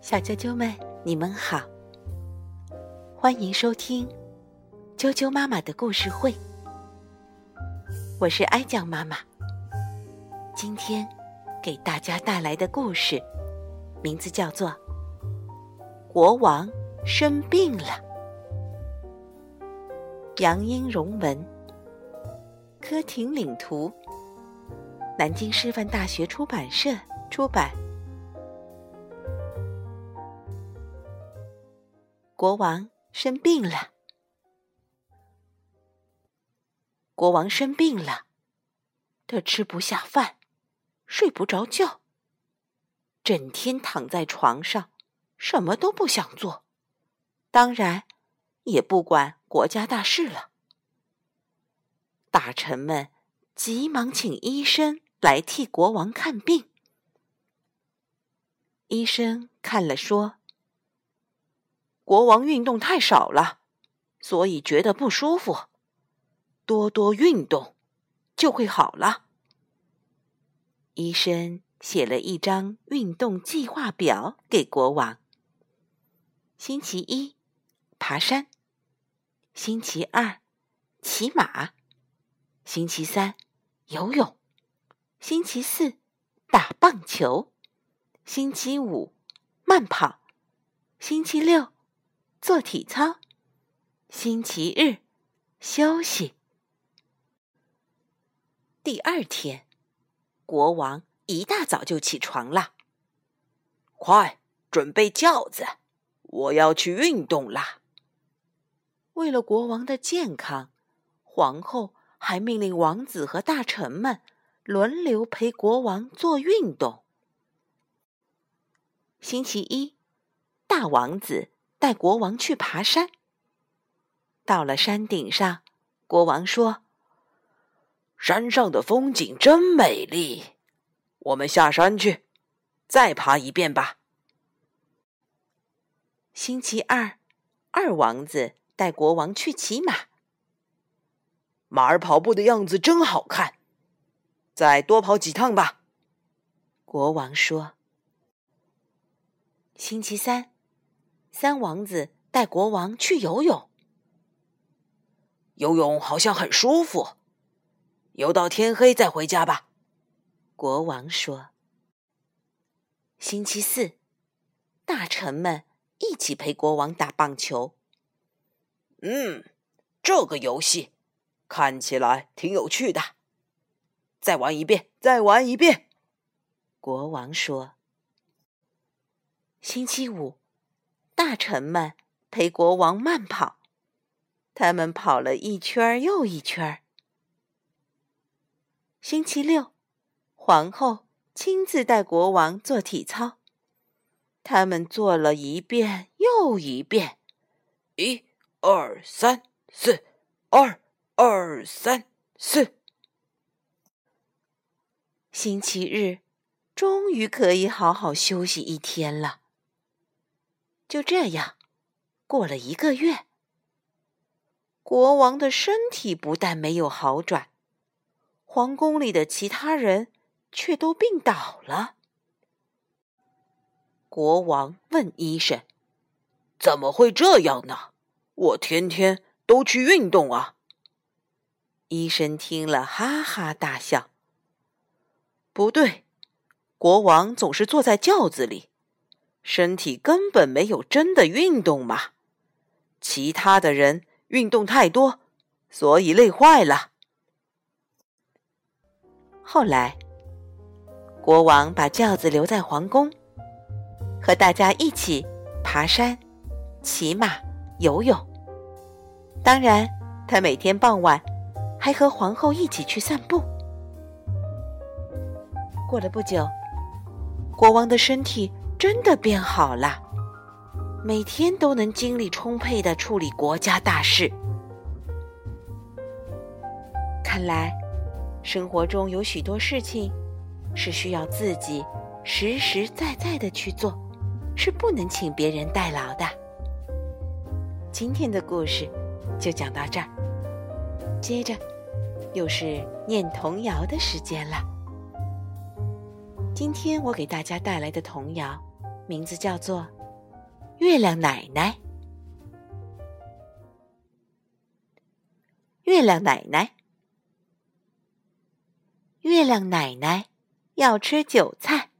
小啾啾们，你们好，欢迎收听啾啾妈妈的故事会。我是哀酱妈妈，今天给大家带来的故事名字叫做《国王生病了》。杨英荣文，柯廷领图，南京师范大学出版社出版。国王生病了，国王生病了，他吃不下饭，睡不着觉，整天躺在床上，什么都不想做，当然也不管。国家大事了，大臣们急忙请医生来替国王看病。医生看了说：“国王运动太少了，所以觉得不舒服，多多运动就会好了。”医生写了一张运动计划表给国王。星期一，爬山。星期二，骑马；星期三，游泳；星期四，打棒球；星期五，慢跑；星期六，做体操；星期日，休息。第二天，国王一大早就起床了，快准备轿子，我要去运动啦！为了国王的健康，皇后还命令王子和大臣们轮流陪国王做运动。星期一，大王子带国王去爬山。到了山顶上，国王说：“山上的风景真美丽，我们下山去，再爬一遍吧。”星期二，二王子。带国王去骑马，马儿跑步的样子真好看，再多跑几趟吧。国王说。星期三，三王子带国王去游泳，游泳好像很舒服，游到天黑再回家吧。国王说。星期四，大臣们一起陪国王打棒球。嗯，这个游戏看起来挺有趣的。再玩一遍，再玩一遍。国王说。星期五，大臣们陪国王慢跑，他们跑了一圈又一圈。星期六，皇后亲自带国王做体操，他们做了一遍又一遍。一？二三四，二二三四。星期日，终于可以好好休息一天了。就这样，过了一个月，国王的身体不但没有好转，皇宫里的其他人却都病倒了。国王问医生：“怎么会这样呢？”我天天都去运动啊！医生听了哈哈大笑。不对，国王总是坐在轿子里，身体根本没有真的运动嘛。其他的人运动太多，所以累坏了。后来，国王把轿子留在皇宫，和大家一起爬山、骑马。游泳，当然，他每天傍晚还和皇后一起去散步。过了不久，国王的身体真的变好了，每天都能精力充沛的处理国家大事。看来，生活中有许多事情是需要自己实实在在的去做，是不能请别人代劳的。今天的故事就讲到这儿，接着又是念童谣的时间了。今天我给大家带来的童谣，名字叫做《月亮奶奶》。月亮奶奶，月亮奶奶要吃韭菜，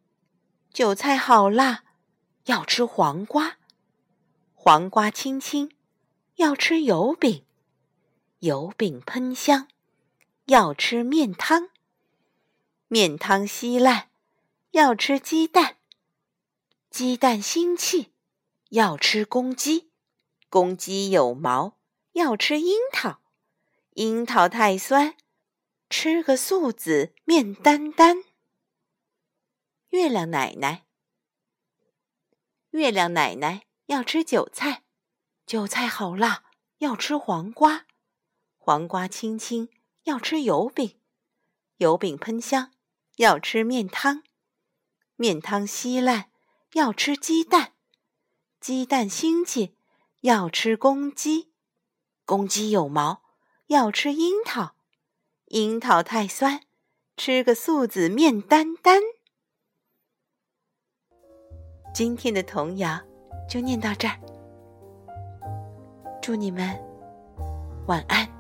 韭菜好辣，要吃黄瓜，黄瓜青青，要吃油饼，油饼喷香，要吃面汤，面汤稀烂，要吃鸡蛋，鸡蛋腥气，要吃公鸡，公鸡有毛，要吃樱桃。樱桃太酸，吃个素子面丹丹。月亮奶奶，月亮奶奶要吃韭菜，韭菜好辣，要吃黄瓜，黄瓜青青，要吃油饼，油饼喷香，要吃面汤，面汤稀烂，要吃鸡蛋，鸡蛋腥气，要吃公鸡，公鸡有毛。要吃樱桃，樱桃太酸，吃个素子面丹丹。今天的童谣就念到这儿，祝你们晚安。